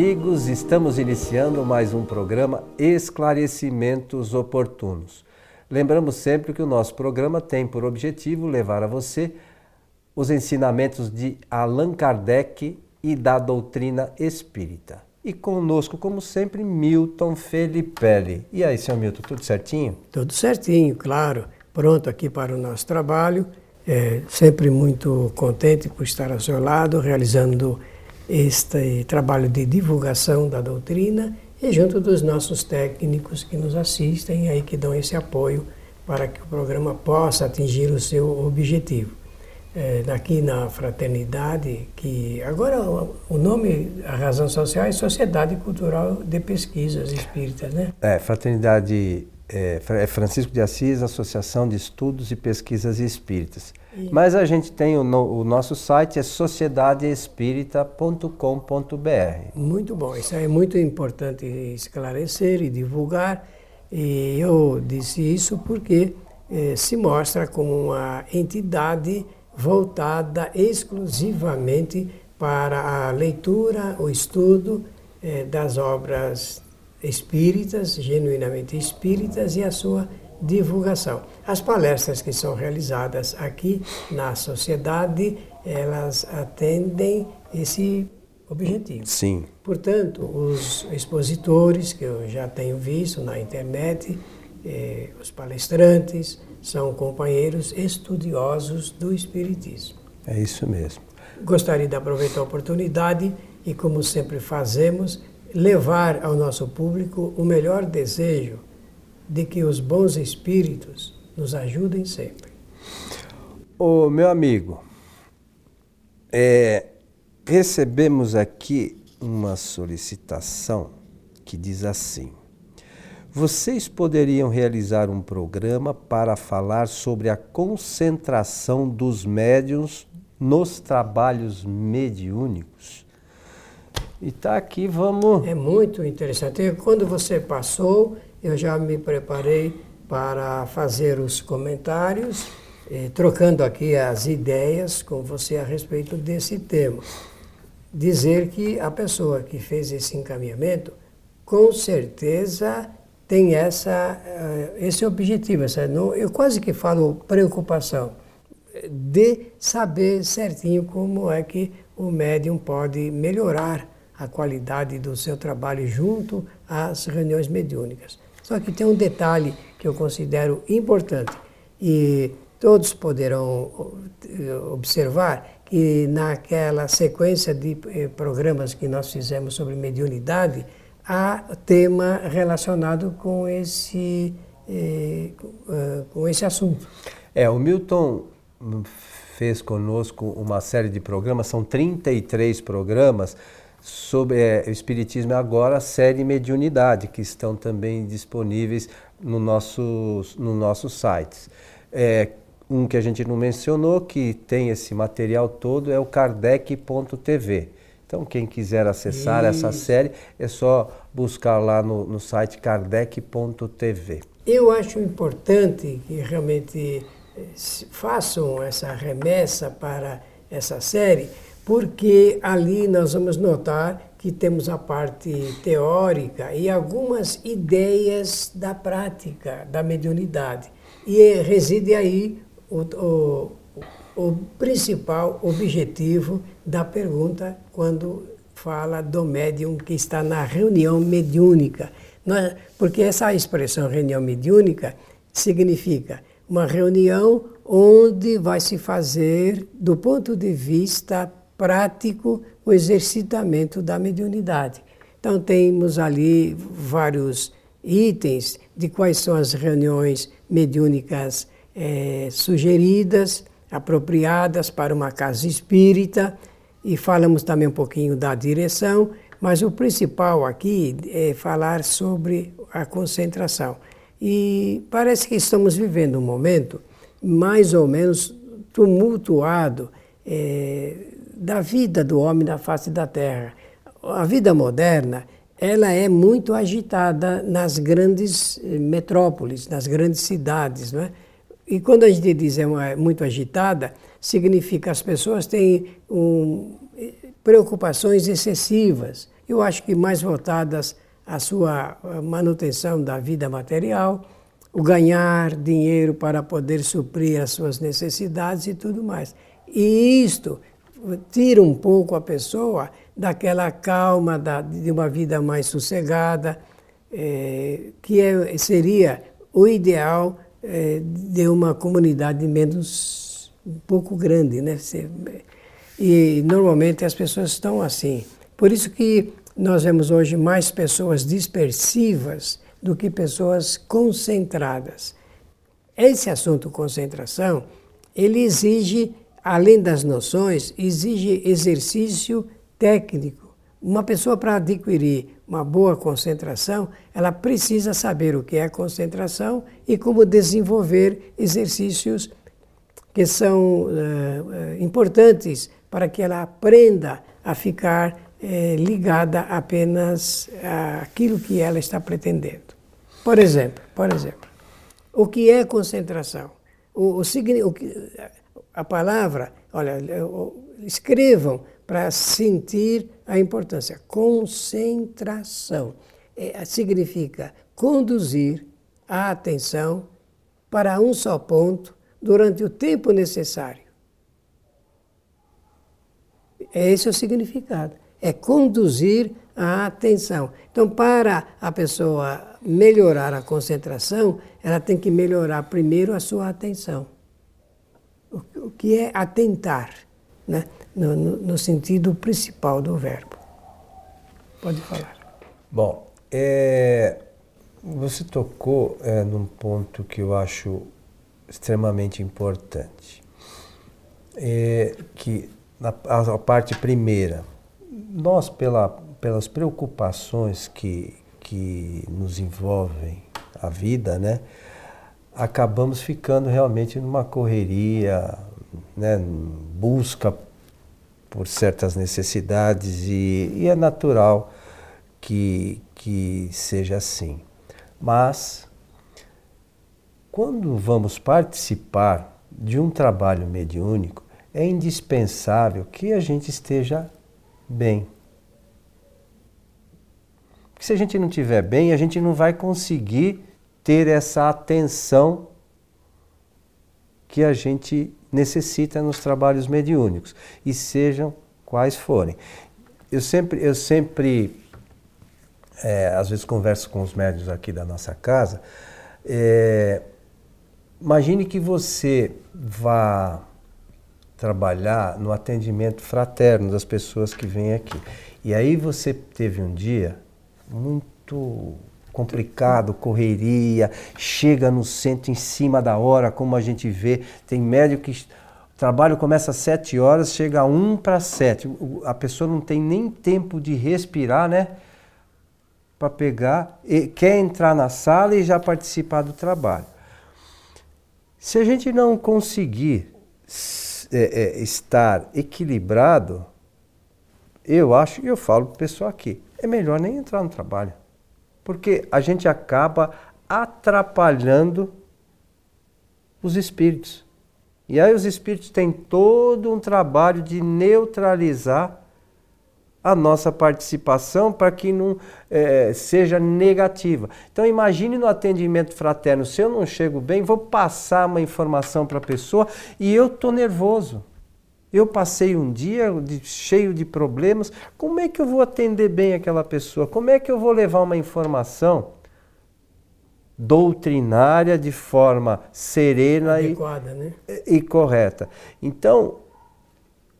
amigos, estamos iniciando mais um programa Esclarecimentos Oportunos. Lembramos sempre que o nosso programa tem por objetivo levar a você os ensinamentos de Allan Kardec e da doutrina espírita. E conosco, como sempre, Milton Felipelli. E aí, senhor Milton, tudo certinho? Tudo certinho, claro. Pronto aqui para o nosso trabalho. É, sempre muito contente por estar ao seu lado, realizando este trabalho de divulgação da doutrina e junto dos nossos técnicos que nos assistem aí que dão esse apoio para que o programa possa atingir o seu objetivo. É, aqui na fraternidade, que agora o nome, a razão social é Sociedade Cultural de Pesquisas Espíritas, né? É, fraternidade é, é Francisco de Assis, Associação de Estudos e Pesquisas Espíritas. Mas a gente tem o, no, o nosso site é sociedadeespírita.com.br. Muito bom, isso é muito importante esclarecer e divulgar. E eu disse isso porque eh, se mostra como uma entidade voltada exclusivamente para a leitura, o estudo eh, das obras espíritas, genuinamente espíritas, e a sua divulgação. As palestras que são realizadas aqui na sociedade, elas atendem esse objetivo. Sim. Portanto, os expositores que eu já tenho visto na internet, eh, os palestrantes, são companheiros estudiosos do Espiritismo. É isso mesmo. Gostaria de aproveitar a oportunidade e, como sempre fazemos, levar ao nosso público o melhor desejo de que os bons espíritos nos ajudem sempre. Ô meu amigo, é, recebemos aqui uma solicitação que diz assim: vocês poderiam realizar um programa para falar sobre a concentração dos médiums nos trabalhos mediúnicos? E tá aqui, vamos. É muito interessante. Quando você passou, eu já me preparei para fazer os comentários, eh, trocando aqui as ideias com você a respeito desse tema. Dizer que a pessoa que fez esse encaminhamento, com certeza tem essa, uh, esse objetivo, essa, eu quase que falo preocupação, de saber certinho como é que o médium pode melhorar a qualidade do seu trabalho junto às reuniões mediúnicas. Só que tem um detalhe que eu considero importante e todos poderão eh, observar que naquela sequência de eh, programas que nós fizemos sobre mediunidade, há tema relacionado com esse, eh, com esse assunto. É, o Milton fez conosco uma série de programas, são 33 programas sobre é, o Espiritismo agora, a série Mediunidade, que estão também disponíveis no nosso, no nosso site. É, um que a gente não mencionou, que tem esse material todo, é o kardec.tv. Então, quem quiser acessar Isso. essa série, é só buscar lá no, no site kardec.tv. Eu acho importante que realmente eh, façam essa remessa para essa série, porque ali nós vamos notar que temos a parte teórica e algumas ideias da prática da mediunidade. E reside aí o, o, o principal objetivo da pergunta quando fala do médium que está na reunião mediúnica. Porque essa expressão reunião mediúnica significa uma reunião onde vai se fazer, do ponto de vista prático o exercitamento da mediunidade. Então, temos ali vários itens de quais são as reuniões mediúnicas é, sugeridas, apropriadas para uma casa espírita, e falamos também um pouquinho da direção, mas o principal aqui é falar sobre a concentração. E parece que estamos vivendo um momento mais ou menos tumultuado é, da vida do homem na face da terra. A vida moderna, ela é muito agitada nas grandes eh, metrópoles, nas grandes cidades, não é? E quando a gente diz é muito agitada, significa as pessoas têm um, preocupações excessivas. eu acho que mais voltadas à sua manutenção da vida material, o ganhar dinheiro para poder suprir as suas necessidades e tudo mais. E isto tira um pouco a pessoa daquela calma da, de uma vida mais sossegada, é, que é, seria o ideal é, de uma comunidade menos um pouco grande, né? E normalmente as pessoas estão assim. Por isso que nós vemos hoje mais pessoas dispersivas do que pessoas concentradas. Esse assunto concentração, ele exige, além das noções, exige exercício técnico. Uma pessoa para adquirir uma boa concentração, ela precisa saber o que é concentração e como desenvolver exercícios que são uh, importantes para que ela aprenda a ficar uh, ligada apenas àquilo que ela está pretendendo. Por exemplo, por exemplo, o que é concentração? O, o, o a palavra, olha, escrevam para sentir a importância. Concentração é, significa conduzir a atenção para um só ponto durante o tempo necessário. Esse é o significado. É conduzir a atenção. Então, para a pessoa melhorar a concentração, ela tem que melhorar primeiro a sua atenção. O que é atentar, né? no, no, no sentido principal do verbo. Pode falar. Bom, é, você tocou é, num ponto que eu acho extremamente importante. É, que na, a, a parte primeira, nós, pela, pelas preocupações que, que nos envolvem a vida, né, acabamos ficando realmente numa correria, né, busca por certas necessidades e, e é natural que, que seja assim. Mas, quando vamos participar de um trabalho mediúnico, é indispensável que a gente esteja bem. Porque se a gente não estiver bem, a gente não vai conseguir ter essa atenção que a gente necessita nos trabalhos mediúnicos, e sejam quais forem. Eu sempre, eu sempre é, às vezes converso com os médios aqui da nossa casa, é, imagine que você vá trabalhar no atendimento fraterno das pessoas que vêm aqui. E aí você teve um dia muito complicado, correria, chega no centro em cima da hora, como a gente vê, tem médico que o trabalho começa às sete horas, chega a um para sete. A pessoa não tem nem tempo de respirar, né? Para pegar, quer entrar na sala e já participar do trabalho. Se a gente não conseguir é, é, estar equilibrado, eu acho, e eu falo para o pessoal aqui, é melhor nem entrar no trabalho porque a gente acaba atrapalhando os espíritos. E aí os espíritos têm todo um trabalho de neutralizar a nossa participação para que não é, seja negativa. Então imagine no atendimento fraterno, se eu não chego bem, vou passar uma informação para a pessoa e eu estou nervoso. Eu passei um dia de, cheio de problemas. Como é que eu vou atender bem aquela pessoa? Como é que eu vou levar uma informação doutrinária de forma serena Adequada, e, né? e, e, correta? Então,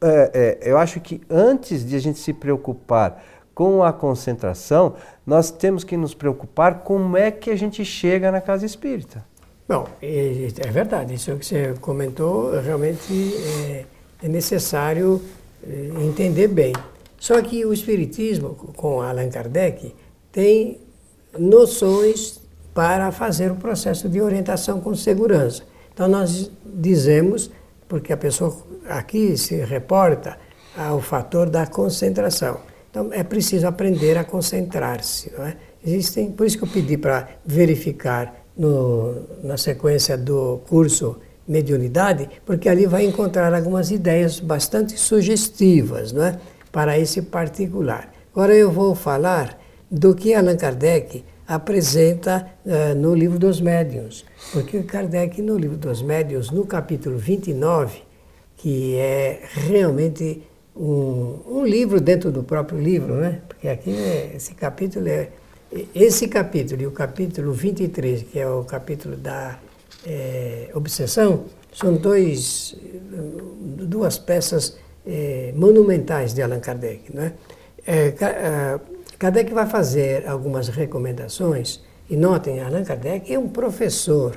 é, é, eu acho que antes de a gente se preocupar com a concentração, nós temos que nos preocupar como é que a gente chega na casa espírita. Bom, é, é verdade. Isso que você comentou realmente é é necessário eh, entender bem. Só que o Espiritismo, com Allan Kardec, tem noções para fazer o processo de orientação com segurança. Então, nós dizemos, porque a pessoa aqui se reporta ao fator da concentração. Então, é preciso aprender a concentrar-se. É? Existem, por isso que eu pedi para verificar no, na sequência do curso mediunidade, porque ali vai encontrar algumas ideias bastante sugestivas não é? para esse particular. Agora eu vou falar do que Allan Kardec apresenta uh, no livro dos médiuns. Porque Kardec, no livro dos médiuns, no capítulo 29, que é realmente um, um livro dentro do próprio livro, né? Porque aqui é, esse capítulo é. Esse capítulo e o capítulo 23, que é o capítulo da é, obsessão, são dois, duas peças é, monumentais de Allan Kardec. Né? É, Kardec vai fazer algumas recomendações, e notem, Allan Kardec é um professor,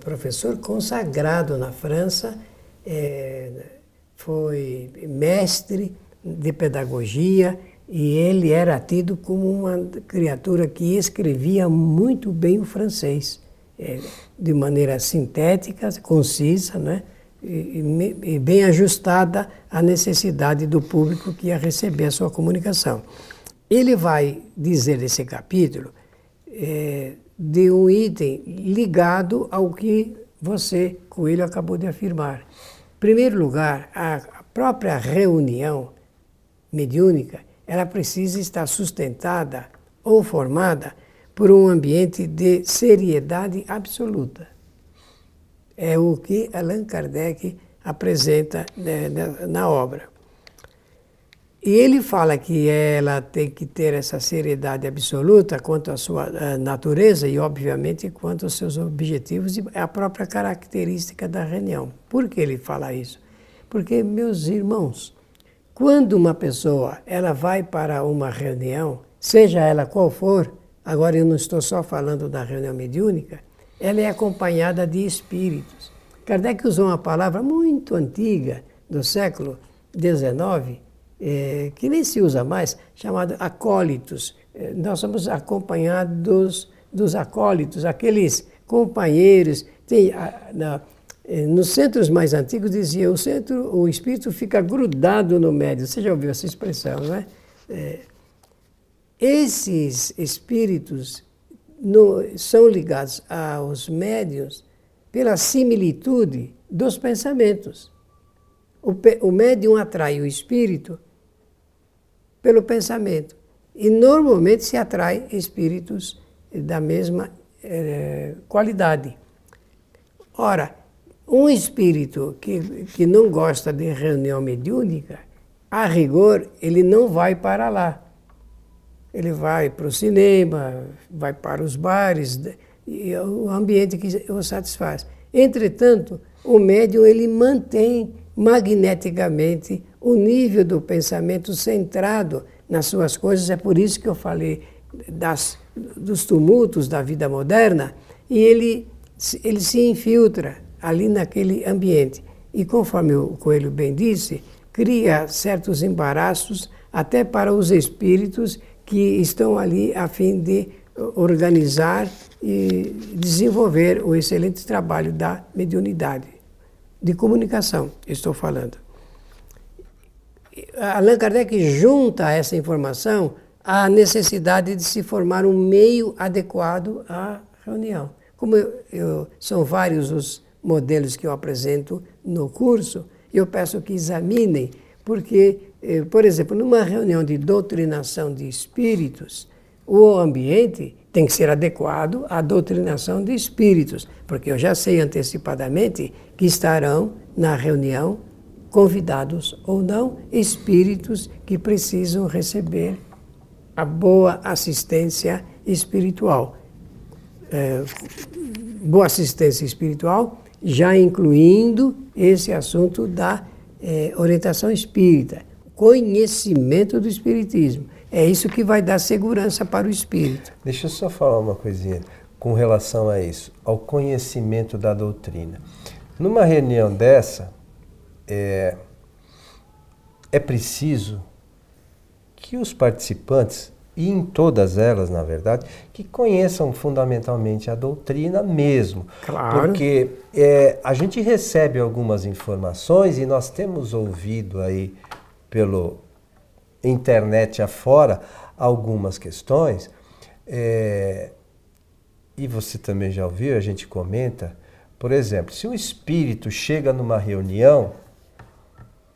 professor consagrado na França, foi mestre de pedagogia e ele era tido como uma criatura que escrevia muito bem o francês, é, de maneira sintética, concisa, né? E, e, bem ajustada à necessidade do público que ia receber a sua comunicação. Ele vai dizer nesse capítulo é, de um item ligado ao que você, Coelho, acabou de afirmar. Em primeiro lugar, a própria reunião mediúnica, ela precisa estar sustentada ou formada por um ambiente de seriedade absoluta. É o que Allan Kardec apresenta né, na obra. E ele fala que ela tem que ter essa seriedade absoluta quanto à sua eh, natureza e, obviamente, quanto aos seus objetivos e a própria característica da reunião. Por que ele fala isso? Porque, meus irmãos, quando uma pessoa ela vai para uma reunião, seja ela qual for, agora eu não estou só falando da reunião mediúnica, ela é acompanhada de espíritos. Kardec usou uma palavra muito antiga do século XIX, é, que nem se usa mais, chamado acólitos. É, nós somos acompanhados dos acólitos, aqueles companheiros. Tem, a, na, nos centros mais antigos dizia o centro, o espírito fica grudado no médio. Você já ouviu essa expressão, não é? é esses espíritos no, são ligados aos médios pela similitude dos pensamentos. O, o médium atrai o espírito pelo pensamento. E normalmente se atrai espíritos da mesma eh, qualidade. Ora, um espírito que, que não gosta de reunião mediúnica, a rigor, ele não vai para lá. Ele vai para o cinema, vai para os bares, e é o ambiente que o satisfaz. Entretanto, o médium ele mantém magneticamente o nível do pensamento centrado nas suas coisas. É por isso que eu falei das, dos tumultos da vida moderna e ele, ele se infiltra ali naquele ambiente. E conforme o Coelho bem disse, cria certos embaraços até para os espíritos que estão ali a fim de organizar e desenvolver o excelente trabalho da mediunidade de comunicação, estou falando. Allan Kardec junta essa informação à necessidade de se formar um meio adequado à reunião. Como eu, eu, são vários os modelos que eu apresento no curso, eu peço que examinem, porque, eh, por exemplo, numa reunião de doutrinação de espíritos, o ambiente tem que ser adequado à doutrinação de espíritos, porque eu já sei antecipadamente que estarão na reunião convidados ou não espíritos que precisam receber a boa assistência espiritual. É, boa assistência espiritual, já incluindo esse assunto da é, orientação espírita, conhecimento do espiritismo. É isso que vai dar segurança para o espírito. Deixa eu só falar uma coisinha com relação a isso, ao conhecimento da doutrina. Numa reunião dessa, é, é preciso que os participantes, e em todas elas, na verdade, que conheçam fundamentalmente a doutrina mesmo. Claro. Porque é, a gente recebe algumas informações e nós temos ouvido aí pelo internet afora algumas questões, é, e você também já ouviu, a gente comenta, por exemplo, se um espírito chega numa reunião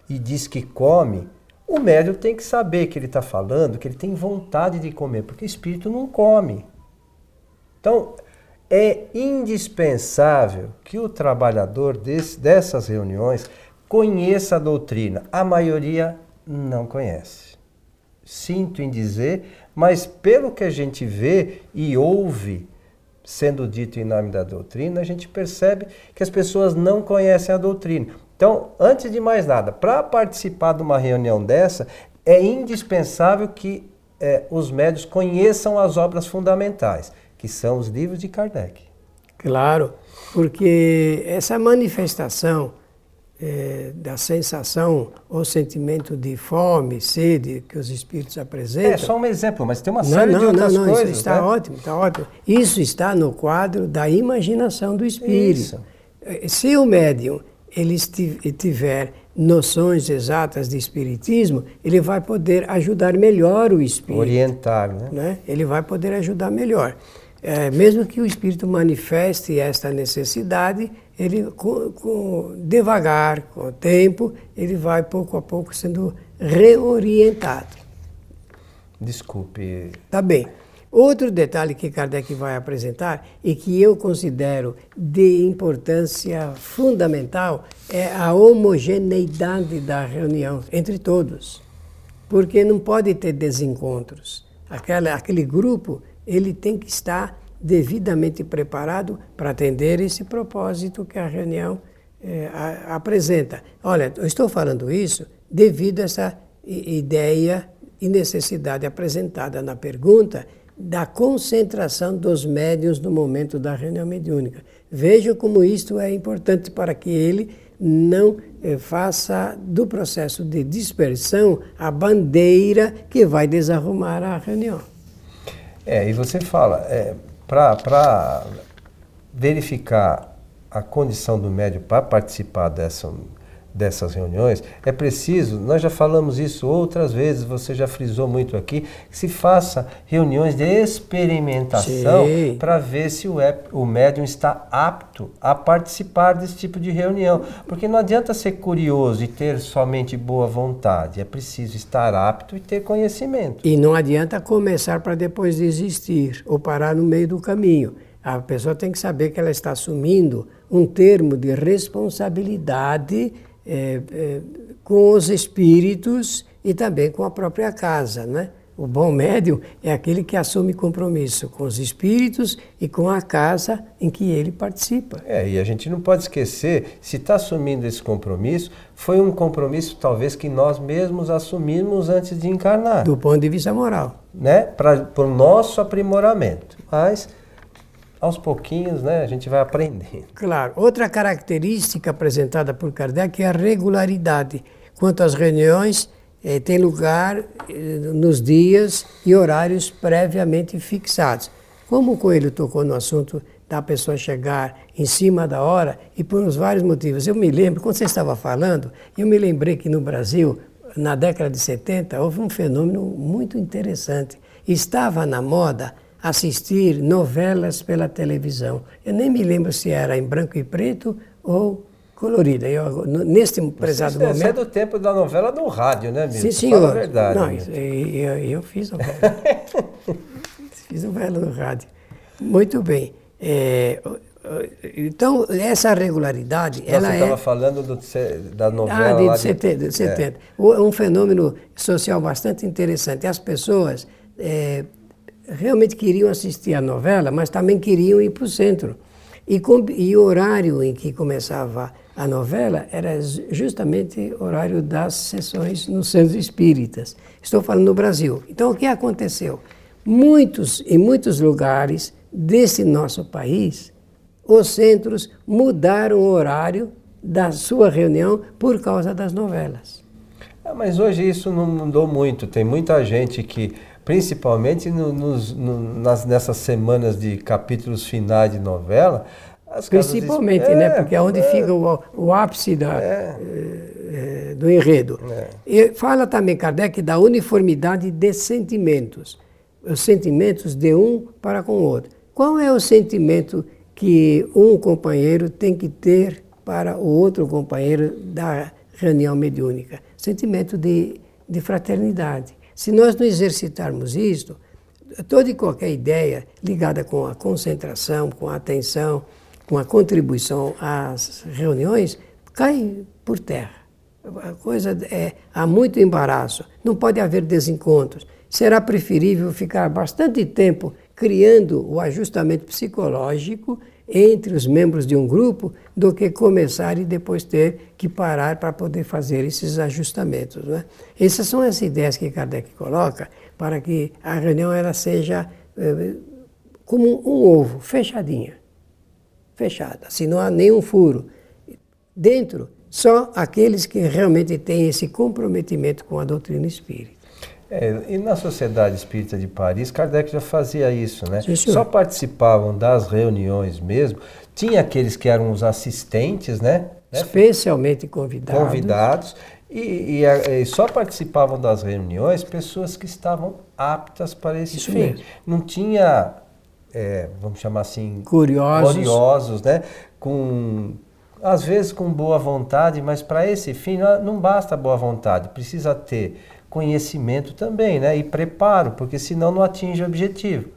e diz que come, O médium tem que saber que ele está falando, que ele tem vontade de comer, porque o espírito não come. Então, é indispensável que o trabalhador desse, dessas reuniões conheça a doutrina. A maioria não conhece. Sinto em dizer, mas pelo que a gente vê e ouve sendo dito em nome da doutrina, a gente percebe que as pessoas não conhecem a doutrina. Então, antes de mais nada, para participar de uma reunião dessa, é indispensável que é, os médios conheçam as obras fundamentais, que são os livros de Kardec. Claro, porque essa manifestação é, da sensação ou sentimento de fome, sede que os espíritos apresentam. É só um exemplo, mas tem uma série não, não, de outras não, não, coisas. Isso está né? ótimo, está ótimo. Isso está no quadro da imaginação do espírito. Isso. É, se o médium ele tiver noções exatas de espiritismo, ele vai poder ajudar melhor o espírito. Orientar, né? né? Ele vai poder ajudar melhor. É, mesmo que o espírito manifeste esta necessidade, ele com, com, devagar, com o tempo, ele vai pouco a pouco sendo reorientado. Desculpe. Tá bem. Outro detalhe que Kardec vai apresentar e que eu considero de importância fundamental é a homogeneidade da reunião entre todos. Porque não pode ter desencontros. Aquela, aquele grupo ele tem que estar devidamente preparado para atender esse propósito que a reunião é, a, apresenta. Olha, eu estou falando isso devido a essa ideia e necessidade apresentada na pergunta da concentração dos médios no momento da reunião mediúnica. Vejam como isto é importante para que ele não eh, faça do processo de dispersão a bandeira que vai desarrumar a reunião. É, e você fala, é, para verificar a condição do médio para participar dessa, dessas reuniões, é preciso, nós já falamos isso outras vezes, você já frisou muito aqui, que se faça reuniões de experimentação para ver se o, o médium está apto a participar desse tipo de reunião. Porque não adianta ser curioso e ter somente boa vontade, é preciso estar apto e ter conhecimento. E não adianta começar para depois desistir ou parar no meio do caminho. A pessoa tem que saber que ela está assumindo um termo de responsabilidade é, é, com os espíritos e também com a própria casa, né? O bom médium é aquele que assume compromisso com os espíritos e com a casa em que ele participa. É, e a gente não pode esquecer, se está assumindo esse compromisso, foi um compromisso talvez que nós mesmos assumimos antes de encarnar. Do ponto de vista moral. Né? Para o nosso aprimoramento. Mas aos pouquinhos, né, a gente vai aprendendo. Claro. Outra característica apresentada por Kardec é a regularidade. Quanto às reuniões, eh, tem lugar eh, nos dias e horários previamente fixados. Como o Coelho tocou no assunto da pessoa chegar em cima da hora e por uns vários motivos. Eu me lembro, quando você estava falando, eu me lembrei que no Brasil, na década de 70, houve um fenômeno muito interessante. Estava na moda assistir novelas pela televisão. Eu nem me lembro se era em branco e preto ou colorida. Eu, neste prezado momento. Você é do tempo da novela do rádio, né, Milton? Sim, senhor. Fala a verdade. Não, eu, eu, fiz novela. fiz novela no rádio. Muito bem. É, então, essa regularidade. Ela você estava é... falando do, da novela. Ah, de, de 70. De 70. É. Um fenômeno social bastante interessante. As pessoas. É, realmente queriam assistir a novela, mas também queriam ir para o centro. E, com, e, o horário em que começava a novela era justamente o horário das sessões nos centros espíritas. Estou falando no Brasil. Então, o que aconteceu? Muitos, em muitos lugares desse nosso país, os centros mudaram o horário da sua reunião por causa das novelas. É, mas hoje isso não mudou muito. Tem muita gente que principalmente no, nos, no, nas, nessas semanas de capítulos finais de novela. principalmente, de... né? é, né? Porque é onde é, fica o, o ápice da, é. é do enredo. É. E fala também Kardec da uniformidade de sentimentos. Os sentimentos de um para com o outro. Qual é o sentimento que um companheiro tem que ter para o outro companheiro da reunião mediúnica? Sentimento de de fraternidade. Se nós não exercitarmos isto, toda e qualquer ideia ligada com a concentração, com a atenção, com a contribuição às reuniões, cai por terra. A coisa é, há muito embaraço, não pode haver desencontros. Será preferível ficar bastante tempo criando o ajustamento psicológico entre os membros de um grupo do que começar e depois ter que parar para poder fazer esses ajustamentos. Né? Essas são as ideias que Kardec coloca para que a reunião ela seja eh, como um ovo, fechadinha, fechada, se não há nenhum furo. Dentro, só aqueles que realmente têm esse comprometimento com a doutrina espírita. É, e na Sociedade Espírita de Paris, Kardec já fazia isso, né? Sim, Só participavam das reuniões mesmo. Tinha aqueles que eram os assistentes, né? Especialmente convidados. Convidados. E, e, e, só participavam das reuniões pessoas que estavam aptas para esse isso fim. Mesmo. Não tinha, é, vamos chamar assim, curiosos, curiosos né? Com às vezes com boa vontade, mas para esse fim não basta boa vontade, precisa ter conhecimento também, né? E preparo, porque senão não atinge o objetivo.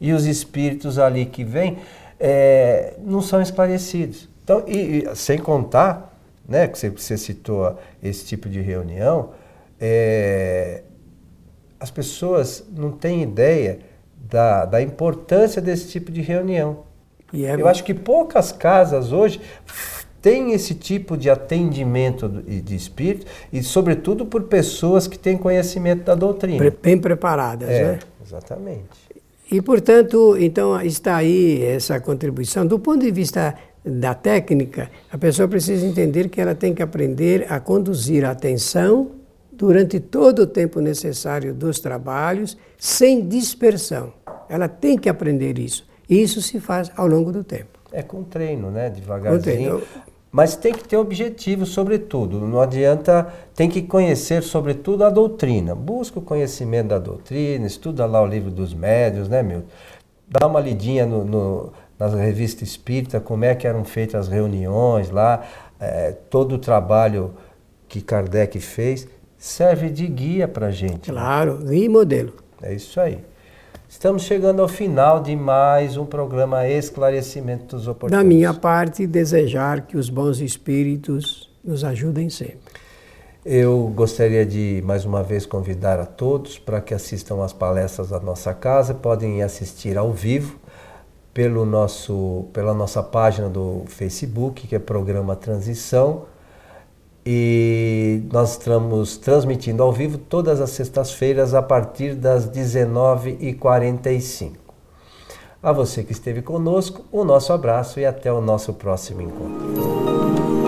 E os espíritos ali que vêm é, não são esclarecidos. Então, e, e, sem contar, né, que você, você citou esse tipo de reunião, é, as pessoas não têm ideia da, da importância desse tipo de reunião. É Eu acho que poucas casas hoje tem esse tipo de atendimento de espírito e, sobretudo, por pessoas que têm conhecimento da doutrina. Bem preparadas, é, né? Exatamente. E, portanto, então está aí essa contribuição. Do ponto de vista da técnica, a pessoa precisa entender que ela tem que aprender a conduzir a atenção durante todo o tempo necessário dos trabalhos, sem dispersão. Ela tem que aprender isso. E isso se faz ao longo do tempo. É com treino, né? Devagarzinho. Treino. Mas tem que ter objetivo, sobretudo. Não adianta, tem que conhecer, sobretudo, a doutrina. Busca o conhecimento da doutrina, estuda lá o livro dos médios, né, meu? Dá uma lidinha no, no, nas revistas espírita, como é que eram feitas as reuniões lá, é, todo o trabalho que Kardec fez, serve de guia para gente. Né? Claro, guia e modelo. É isso aí. Estamos chegando ao final de mais um programa Esclarecimento dos Oportunos. Da minha parte, desejar que os bons espíritos nos ajudem sempre. Eu gostaria de mais uma vez convidar a todos para que assistam às palestras da nossa casa. Podem assistir ao vivo pelo nosso, pela nossa página do Facebook, que é Programa Transição e nós estamos transmitindo ao vivo todas as sextas-feiras a partir das 19h45. A você que esteve conosco, o nosso abraço e até o nosso próximo encontro.